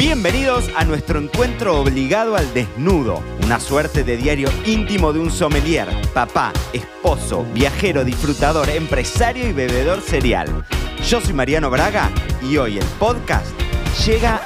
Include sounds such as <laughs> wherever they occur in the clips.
Bienvenidos a nuestro encuentro obligado al desnudo, una suerte de diario íntimo de un sommelier, papá, esposo, viajero, disfrutador, empresario y bebedor serial. Yo soy Mariano Braga y hoy el podcast llega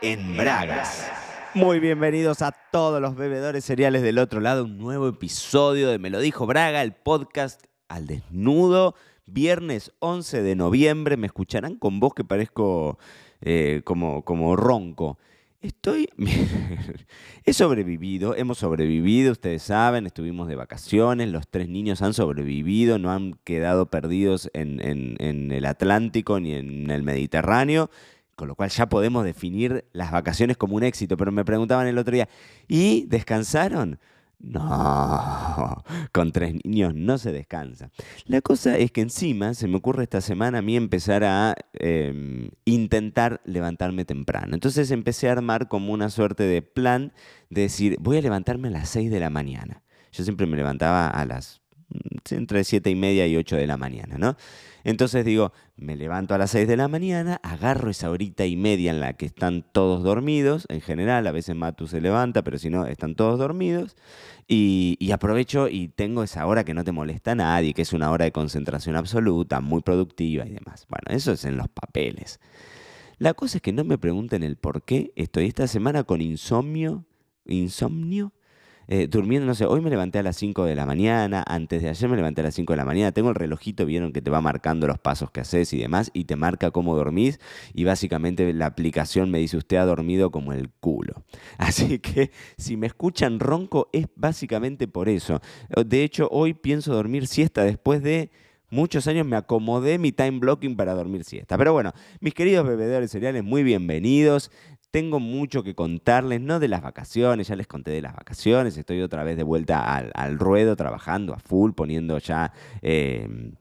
en Bragas. Muy bienvenidos a todos los bebedores cereales del otro lado, un nuevo episodio de Me lo dijo Braga, el podcast al desnudo. Viernes 11 de noviembre, me escucharán con voz que parezco eh, como, como ronco. Estoy. <laughs> He sobrevivido, hemos sobrevivido, ustedes saben, estuvimos de vacaciones, los tres niños han sobrevivido, no han quedado perdidos en, en el Atlántico ni en el Mediterráneo, con lo cual ya podemos definir las vacaciones como un éxito. Pero me preguntaban el otro día, ¿y descansaron? No, <laughs> con tres niños no se descansa. La cosa es que encima se me ocurre esta semana a mí empezar a em, intentar levantarme temprano. Entonces empecé a armar como una suerte de plan de decir, voy a levantarme a las 6 de la mañana. Yo siempre me levantaba a las entre 7 y media y 8 de la mañana, ¿no? Entonces digo, me levanto a las 6 de la mañana, agarro esa horita y media en la que están todos dormidos, en general, a veces Matu se levanta, pero si no, están todos dormidos, y, aprovecho y tengo esa hora que no te molesta a nadie, que es una hora de concentración absoluta, muy productiva y demás. Bueno, eso es en los papeles. La cosa es que no me pregunten el por qué estoy esta semana con insomnio, insomnio, eh, durmiendo, no sé, hoy me levanté a las 5 de la mañana, antes de ayer me levanté a las 5 de la mañana, tengo el relojito, vieron que te va marcando los pasos que haces y demás, y te marca cómo dormís, y básicamente la aplicación me dice, usted ha dormido como el culo. <laughs> Así que si me escuchan ronco es básicamente por eso. De hecho, hoy pienso dormir siesta después de muchos años me acomodé mi time blocking para dormir siesta. Pero bueno, mis queridos bebedores cereales, muy bienvenidos. Tengo mucho que contarles, no de las vacaciones, ya les conté de las vacaciones, estoy otra vez de vuelta al, ruedo, trabajando a full, poniendo ya... Em,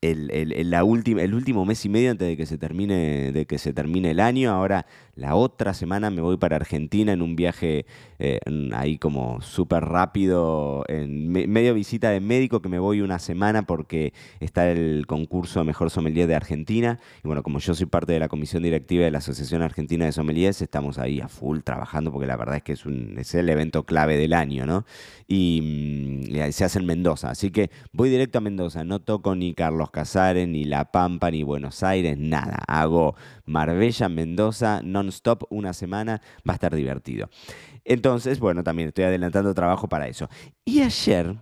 el, la última, el último mes y medio antes de que se termine, de que se termine el año. Ahora la otra semana me voy para Argentina en un viaje eh, ahí como súper rápido, en medio visita de médico que me voy una semana porque está el concurso Mejor Sommelier de Argentina. Y bueno, como yo soy parte de la comisión directiva de la Asociación Argentina de Sommeliers, estamos ahí a full trabajando porque la verdad es que es, un, es el evento clave del año, ¿no? Y, mm, y se hace en Mendoza. Así que voy directo a Mendoza, no toco ni Carlos Casares, ni La Pampa, ni Buenos Aires, nada. Hago Marbella, Mendoza, non-stop una semana, va a estar divertido. Entonces, bueno, también estoy adelantando trabajo para eso. Y ayer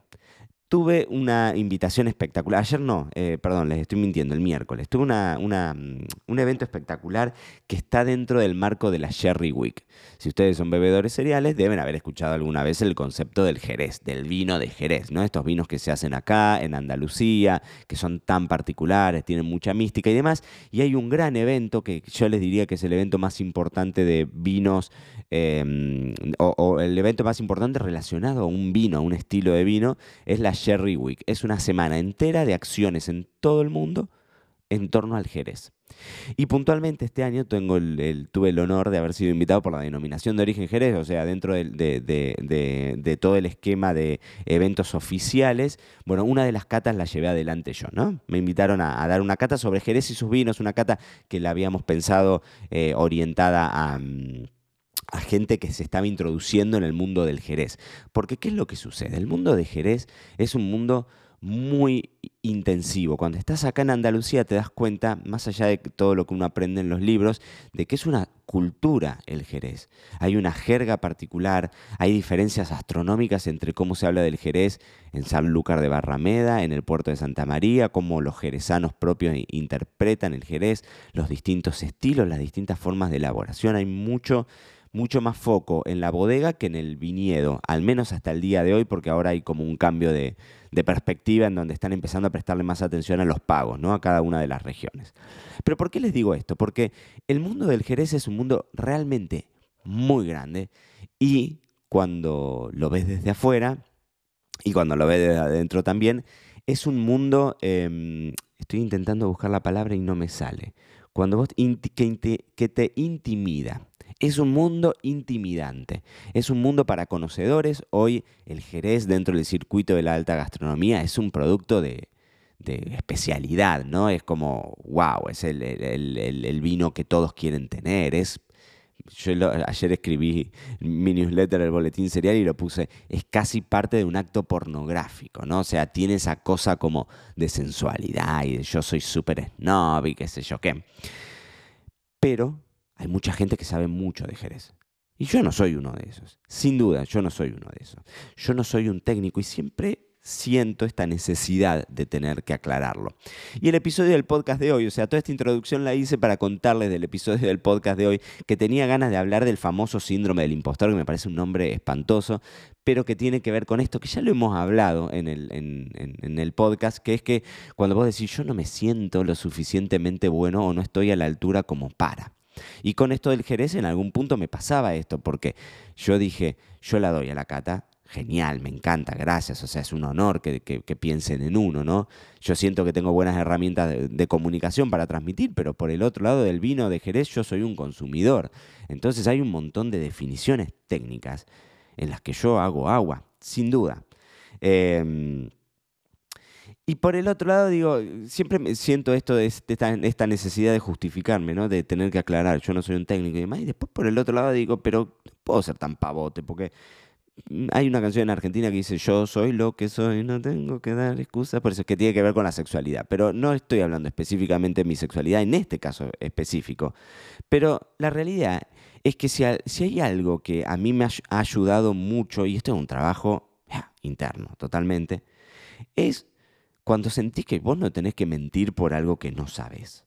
tuve una invitación espectacular. Ayer no, eh, perdón, les estoy mintiendo, el miércoles. Tuve una, mm, un evento espectacular que está dentro del marco de la Sherry Week. Si ustedes son bebedores cereales, deben haber escuchado alguna vez el concepto del Jerez, del vino de Jerez, ¿no? Estos vinos que se hacen acá, en Andalucía, que son tan particulares, tienen mucha mística y demás. Y hay un gran evento que yo les diría que es el evento más importante de vinos, em, o, o el evento más importante relacionado a un vino, a un estilo de vino, es la Sherry Week. Es una semana entera de acciones en todo el mundo en torno al Jerez. Y puntualmente este año tengo el, tuve el honor de haber sido invitado por la denominación de origen Jerez, o sea, dentro de, todo el esquema de eventos oficiales. Bueno, una de las catas la llevé adelante yo, ¿no? Me invitaron a, dar una cata sobre Jerez y sus vinos, una cata que la habíamos pensado eh, orientada a... Mm, a gente que se estaba introduciendo en el mundo del Jerez. Porque ¿qué es lo que sucede? El mundo de Jerez es un mundo muy intensivo. Cuando estás acá en Andalucía te das cuenta, más allá de todo lo que uno aprende en los libros, de que es una cultura el Jerez. Hay una jerga particular, hay diferencias astronómicas entre cómo se habla del Jerez en Sanlúcar de Barrameda, en el puerto de Santa María, cómo los jerezanos propios interpretan el Jerez, los distintos estilos, las distintas formas de elaboración. Hay mucho mucho más foco en la bodega que en el viñedo, al menos hasta el día de hoy, porque ahora hay como un cambio de, perspectiva en donde están empezando a prestarle más atención a los pagos, ¿no? A cada una de las regiones. Pero ¿por qué les digo esto? Porque el mundo del Jerez es un mundo realmente muy grande y cuando lo ves desde afuera y cuando lo ves desde adentro también, es un mundo, em, estoy intentando buscar la palabra y no me sale, cuando vos que te intimida. Es un mundo intimidante, es un mundo para conocedores. Hoy el Jerez dentro del circuito de la alta gastronomía es un producto de, especialidad, ¿no? Es como, wow, es el, vino que todos quieren tener, es yo ayer escribí mi newsletter, el boletín serial, y lo puse, es casi parte de un acto pornográfico, ¿no? O sea, tiene esa cosa como de sensualidad y de yo soy súper snob y qué sé yo qué. Pero hay mucha gente que sabe mucho de Jerez. Y yo no soy uno de esos. Sin duda, yo no soy uno de esos. Yo no soy un técnico y siempre siento esta necesidad de tener que aclararlo. Y el episodio del podcast de hoy, o sea, toda esta introducción la hice para contarles del episodio del podcast de hoy, que tenía ganas de hablar del famoso síndrome del impostor, que me parece un nombre espantoso, pero que tiene que ver con esto, que ya lo hemos hablado en el, en el podcast, que es que cuando vos decís yo no me siento lo suficientemente bueno o no estoy a la altura como para. Y con esto del Jerez en algún punto me pasaba esto, porque yo dije, yo la doy a la cata, genial, me encanta, gracias, o sea, es un honor que, piensen en uno, ¿no? Yo siento que tengo buenas herramientas de, comunicación para transmitir, pero por el otro lado del vino de Jerez yo soy un consumidor. Entonces hay un montón de definiciones técnicas en las que yo hago agua, sin duda. Em, y por el otro lado, digo, siempre me siento esto de esta, necesidad de justificarme, ¿no? De tener que aclarar, yo no soy un técnico y demás. Y después por el otro lado digo, pero puedo ser tan pavote, porque hay una canción en Argentina que dice yo soy lo que soy, no tengo que dar excusas, por eso es que tiene que ver con la sexualidad. Pero no estoy hablando específicamente de mi sexualidad en este caso específico. Pero la realidad es que si, hay algo que a mí me ha ayudado mucho, y esto es un trabajo interno totalmente, es cuando sentís que vos no tenés que mentir por algo que no sabes.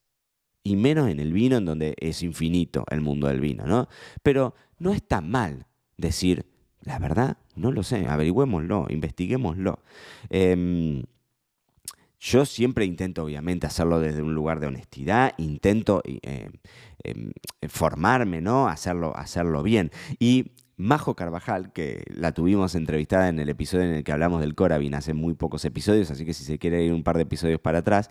Y menos en el vino, en donde es infinito el mundo del vino, ¿no? Pero no está mal decir, la verdad, no lo sé, averigüémoslo, investiguémoslo. Em, yo siempre intento, obviamente, hacerlo desde un lugar de honestidad, intento eh, em, formarme, ¿no? Hacerlo, hacerlo bien. Y Majo Carvajal, que la tuvimos entrevistada en el episodio en el que hablamos del Corabin hace muy pocos episodios, así que si se quiere ir un par de episodios para atrás,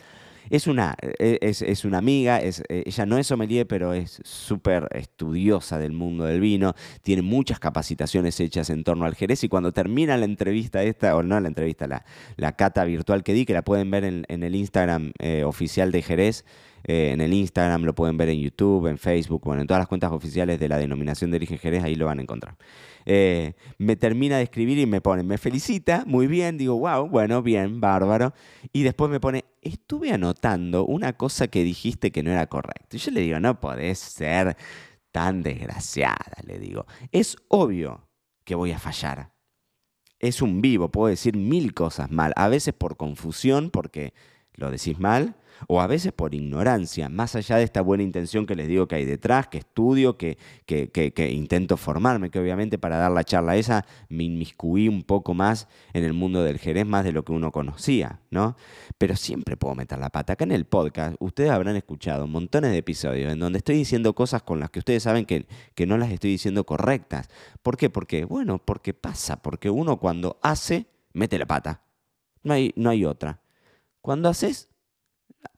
es una, e, es, una amiga, es, e, ella no es sommelier, pero es súper estudiosa del mundo del vino, tiene muchas capacitaciones hechas en torno al Jerez y cuando termina la entrevista esta, o no la entrevista, la, la cata virtual que di, que la pueden ver en, el Instagram eh, oficial de Jerez, eh, en el Instagram, lo pueden ver en YouTube, en Facebook, bueno, en todas las cuentas oficiales de la denominación de origen Jerez, ahí lo van a encontrar. Eh, me termina de escribir y me pone, me felicita, muy bien, digo, wow, bueno, bien, bárbaro. Y después me pone, estuve una cosa que dijiste que no era correcta. Y yo le digo, no podés ser tan desgraciada, le digo. Es obvio que voy a fallar. Es un vivo, puedo decir mil cosas mal, a veces por confusión, porque lo decís mal, o a veces por ignorancia, más allá de esta buena intención que les digo que hay detrás, que estudio, que, que, intento formarme, que obviamente para dar la charla esa me inmiscuí un poco más en el mundo del Jerez, más de lo que uno conocía, ¿no? Pero siempre puedo meter la pata. Acá en el podcast ustedes habrán escuchado montones de episodios en donde estoy diciendo cosas con las que ustedes saben que, que no las estoy diciendo correctas. ¿Por qué? Porque, bueno, porque pasa, porque uno cuando hace, mete la pata. No hay, no hay otra. Cuando haces,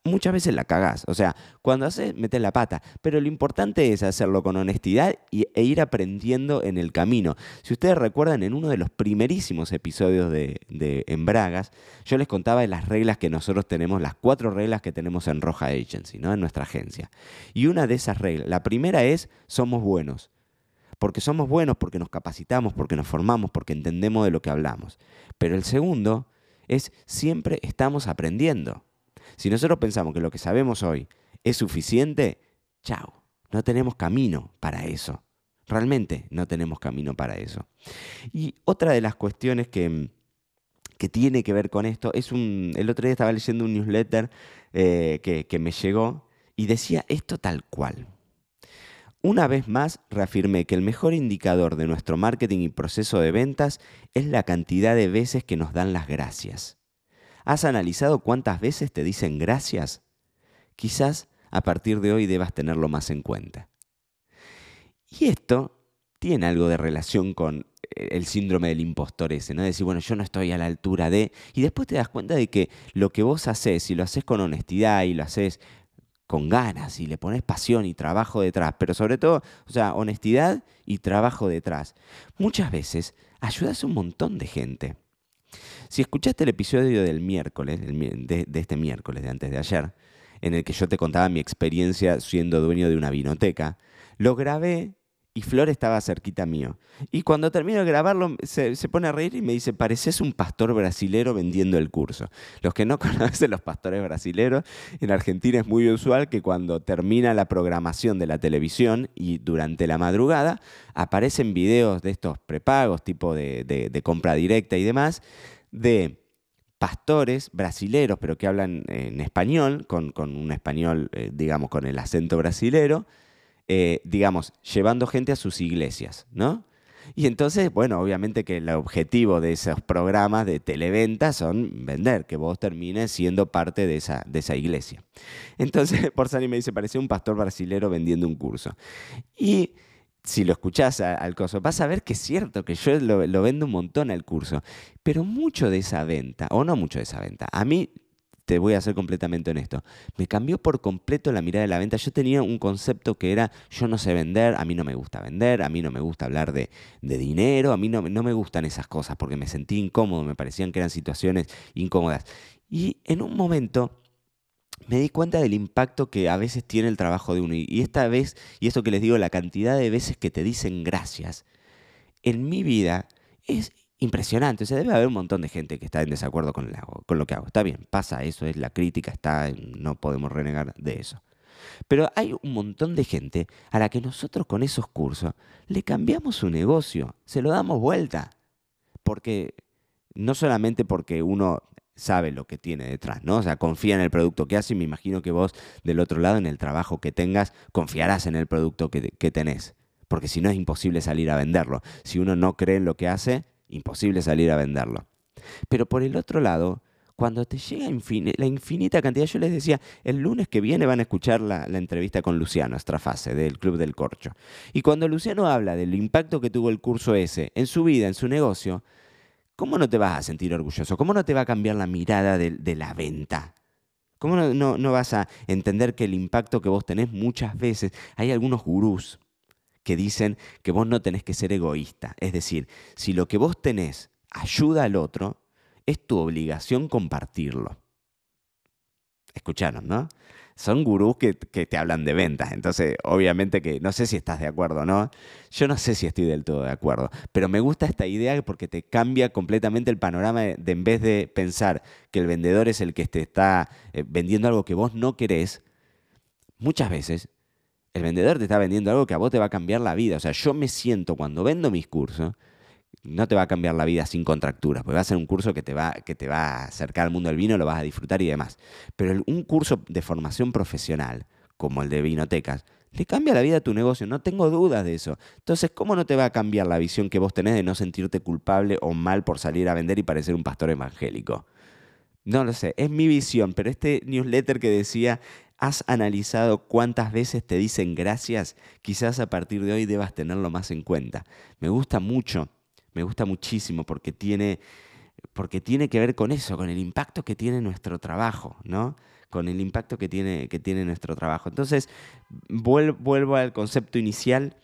muchas veces la cagás. O sea, cuando haces, metes la pata. Pero lo importante es hacerlo con honestidad y, e ir aprendiendo en el camino. Si ustedes recuerdan, en uno de los primerísimos episodios de, de En Bragas, yo les contaba de las reglas que nosotros tenemos, las cuatro reglas que tenemos en Roja Agency, ¿no? en nuestra agencia. Y una de esas reglas, la primera es, somos buenos. Porque somos buenos, porque nos capacitamos, porque nos formamos, porque entendemos de lo que hablamos. Pero el segundo es, siempre estamos aprendiendo. Si nosotros pensamos que lo que sabemos hoy es suficiente, chao, no tenemos camino para eso. Realmente no tenemos camino para eso. Y otra de las cuestiones que, que tiene que ver con esto es un... El otro día estaba leyendo un newsletter eh, que, que me llegó y decía esto tal cual. Una vez más, reafirmé que el mejor indicador de nuestro marketing y proceso de ventas es la cantidad de veces que nos dan las gracias. ¿Has analizado cuántas veces te dicen gracias? Quizás a partir de hoy debas tenerlo más en cuenta. Y esto tiene algo de relación con eh, el síndrome del impostor ese, ¿no? decir, bueno, yo no estoy a la altura de... Y después te das cuenta de que lo que vos haces, si lo haces con honestidad y lo haces con ganas y le pones pasión y trabajo detrás, pero sobre todo, o sea, honestidad y trabajo detrás, muchas veces ayudas a un montón de gente. Si escuchaste el episodio del miércoles, de, este miércoles, de antes de ayer, en el que yo te contaba mi experiencia siendo dueño de una vinoteca, lo grabé y Flor estaba cerquita mío. Y cuando termino de grabarlo, se, pone a reír y me dice, pareces un pastor brasilero vendiendo el curso. Los que no <laughs> conocen los pastores brasileros, en Argentina es muy usual que cuando termina la programación de la televisión y durante la madrugada, aparecen videos de estos prepagos, tipo de, compra directa y demás, de pastores brasileros, pero que hablan en español, con, un español, eh, digamos, con el acento brasilero, eh, digamos, llevando gente a sus iglesias, ¿no? Y entonces, bueno, obviamente que el objetivo de esos programas de televenta son vender, que vos termines siendo parte de esa, de esa iglesia. Entonces, <laughs> Porzani me dice, parece un pastor brasilero vendiendo un curso. Y si lo escuchás al coso, vas a ver que es cierto que yo lo, lo vendo un montón al curso, pero mucho de esa venta, o no mucho de esa venta, a mí te voy a ser completamente honesto. Me cambió por completo la mirada de la venta. Yo tenía un concepto que era, yo no sé vender, a mí no me gusta vender, a mí no me gusta hablar de, dinero, a mí no, no me gustan esas cosas porque me sentí incómodo, me parecían que eran situaciones incómodas. Y en un momento me di cuenta del impacto que a veces tiene el trabajo de uno. Y esta vez, y esto que les digo, la cantidad de veces que te dicen gracias, en mi vida es impresionante. O sea, debe haber un montón de gente que está en desacuerdo con, con lo que hago. Está bien, pasa eso, es la crítica, está, no podemos renegar de eso. Pero hay un montón de gente a la que nosotros con esos cursos le cambiamos su negocio, se lo damos vuelta. Porque no solamente porque uno sabe lo que tiene detrás, ¿no? O sea, confía en el producto que hace y me imagino que vos del otro lado, en el trabajo que tengas, confiarás en el producto que, que tenés. Porque si no es imposible salir a venderlo. Si uno no cree en lo que hace, imposible salir a venderlo. Pero por el otro lado, cuando te llega la infinita cantidad, yo les decía, el lunes que viene van a escuchar la, entrevista con Luciano Estrafase del Club del Corcho. Y cuando Luciano habla del impacto que tuvo el curso ese en su vida, en su negocio, ¿cómo no te vas a sentir orgulloso? ¿Cómo no te va a cambiar la mirada de, la venta? ¿Cómo no, no, vas a entender que el impacto que vos tenés muchas veces, hay algunos gurús que dicen que vos no tenés que ser egoísta. Es decir, si lo que vos tenés ayuda al otro, es tu obligación compartirlo. Escucharon, ¿no? Son gurús que, te hablan de ventas, entonces obviamente que no sé si estás de acuerdo o no, yo no sé si estoy del todo de acuerdo, pero me gusta esta idea porque te cambia completamente el panorama de, en vez de pensar que el vendedor es el que te está eh, vendiendo algo que vos no querés, muchas veces el vendedor te está vendiendo algo que a vos te va a cambiar la vida. O sea, yo me siento cuando vendo mis cursos, no te va a cambiar la vida sin contracturas, porque va a ser un curso que te va, que te va a acercar al mundo del vino, lo vas a disfrutar y demás. Pero un curso de formación profesional, como el de Vinotecas, le cambia la vida a tu negocio, no tengo dudas de eso. Entonces, ¿cómo no te va a cambiar la visión que vos tenés de no sentirte culpable o mal por salir a vender y parecer un pastor evangélico? No lo sé, es mi visión, pero este newsletter que decía ¿Has analizado cuántas veces te dicen gracias? Quizás a partir de hoy debas tenerlo más en cuenta. Me gusta mucho, me gusta muchísimo porque tiene, porque tiene que ver con eso, con el impacto que tiene nuestro trabajo, ¿no? Con el impacto que tiene, que tiene nuestro trabajo. Entonces, vuelvo al concepto inicial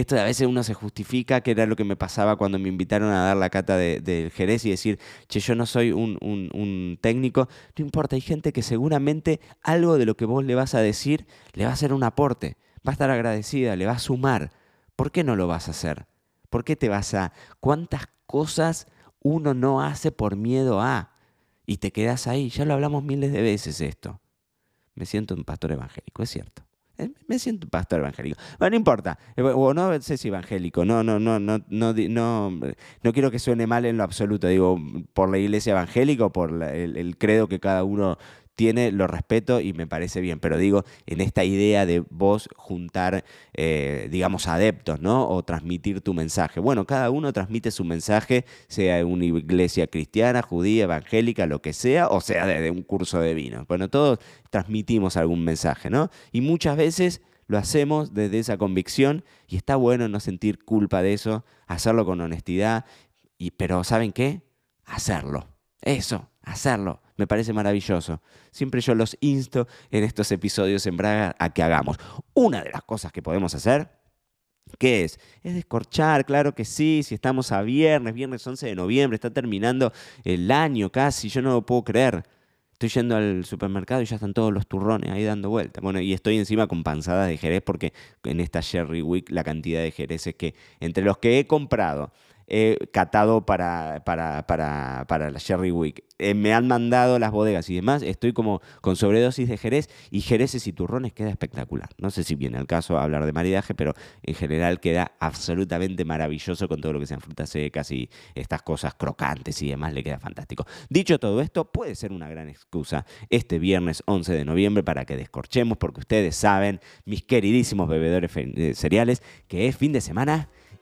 esto a veces uno se justifica, que era lo que me pasaba cuando me invitaron a dar la cata del Jerez y decir, che, yo no soy un, un, técnico. No importa, hay gente que seguramente algo de lo que vos le vas a decir le va a hacer un aporte, va a estar agradecida, le va a sumar. ¿Por qué no lo vas a hacer? ¿Por qué te vas a... ¿Cuántas cosas uno no hace por miedo a? Y te quedas ahí. Ya lo hablamos miles de veces esto. Me siento un pastor evangélico, es cierto. Eh, me siento pastor evangélico. Bueno, no importa. Eh, o no sé si evangélico. No, no, no, no, no, no, no quiero que suene mal en lo absoluto. Digo, por la iglesia evangélica o por el, credo que cada uno tiene, lo respeto y me parece bien, pero digo, en esta idea de vos juntar, eh, digamos, adeptos, ¿no? O transmitir tu mensaje. Bueno, cada uno transmite su mensaje, sea una iglesia cristiana, judía, evangélica, lo que sea, o sea desde un curso de vino. Bueno, todos transmitimos algún mensaje, ¿no? Y muchas veces lo hacemos desde esa convicción y está bueno no sentir culpa de eso, hacerlo con honestidad, y, pero ¿saben qué? Hacerlo. Eso, hacerlo. Me parece maravilloso. Siempre yo los insto en estos episodios en Braga a que hagamos. Una de las cosas que podemos hacer, ¿qué es? Es descorchar, claro que sí, si estamos a viernes, viernes 11 de noviembre, está terminando el año casi, yo no lo puedo creer. Estoy yendo al supermercado y ya están todos los turrones ahí dando vuelta. Bueno, y estoy encima con panzadas de Jerez porque en esta Sherry Week la cantidad de Jereces que entre los que he comprado he catado para, para, para, para la Sherry Week. Eh, me han mandado las bodegas y demás. Estoy como con sobredosis de Jerez y Jereces y turrones queda espectacular. No sé si viene el caso hablar de maridaje, pero en general queda absolutamente maravilloso con todo lo que sean frutas secas y estas cosas crocantes y demás. Le queda fantástico. Dicho todo esto, puede ser una gran excusa este viernes 11 de noviembre para que descorchemos, porque ustedes saben, mis queridísimos bebedores eh, cereales, que es fin de semana